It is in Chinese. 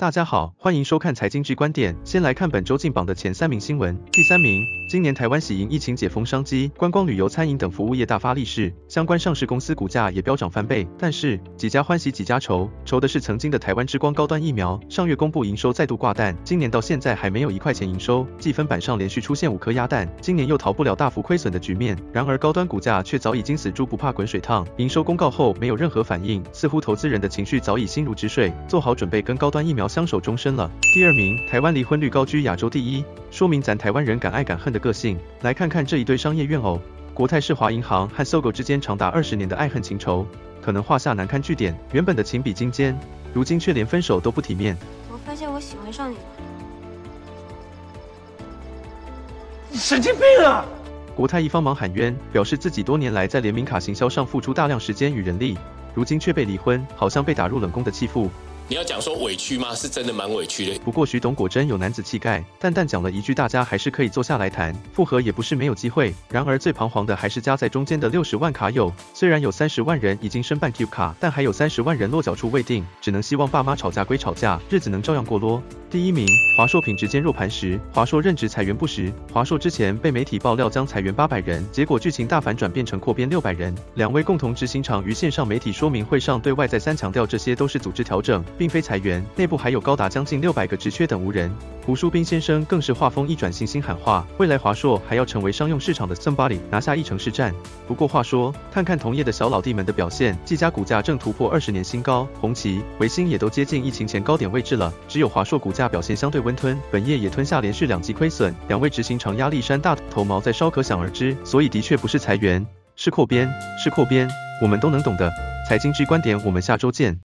大家好，欢迎收看财经之观点。先来看本周进榜的前三名新闻。第三名，今年台湾喜迎疫情解封商机，观光旅游、餐饮等服务业大发利市，相关上市公司股价也飙涨翻倍。但是几家欢喜几家愁，愁的是曾经的台湾之光高端疫苗，上月公布营收再度挂蛋，今年到现在还没有一块钱营收，计分板上连续出现五颗鸭蛋，今年又逃不了大幅亏损的局面。然而高端股价却早已经死猪不怕滚水烫，营收公告后没有任何反应，似乎投资人的情绪早已心如止水，做好准备跟高端疫苗相守终身了。第二名，台湾离婚率高居亚洲第一，说明咱台湾人敢爱敢恨的个性。来看看这一对商业怨偶，国泰世华银行和 SOGO 之间长达二十年的爱恨情仇，可能画下难堪句点。原本的情比金坚，如今却连分手都不体面。我发现我喜欢上你了，你神经病啊！国泰一方忙喊冤，表示自己多年来在联名卡行销上付出大量时间与人力，如今却被离婚，好像被打入冷宫的弃妇。你要讲说委屈吗？是真的蛮委屈的。不过徐董果真有男子气概，淡淡讲了一句：“大家还是可以坐下来谈，复合也不是没有机会。”然而最彷徨的还是夹在中间的六十万卡友，虽然有三十万人已经申办 Q 卡，但还有三十万人落脚处未定，只能希望爸妈吵架归吵架，日子能照样过咯。第一名，华硕品质坚若磐石。华硕任职裁员不实，华硕之前被媒体爆料将裁员八百人，结果剧情大反转，变成扩编六百人。两位共同执行长于线上媒体说明会上对外再三强调，这些都是组织调整，并非裁员，内部还有高达将近六百个职缺等无人。胡书斌先生更是话锋一转，信心喊话，未来华硕还要成为商用市场的 somebody，拿下一城市战。不过话说，看看同业的小老弟们的表现，技嘉股价正突破二十年新高，红旗、维星也都接近疫情前高点位置了，只有华硕股价。价表现相对温吞，本业也吞下连续两季亏损，两位执行长压力山大，头毛在烧可想而知。所以的确不是裁员，是扩编，是扩编，我们都能懂的。财经之观点，我们下周见。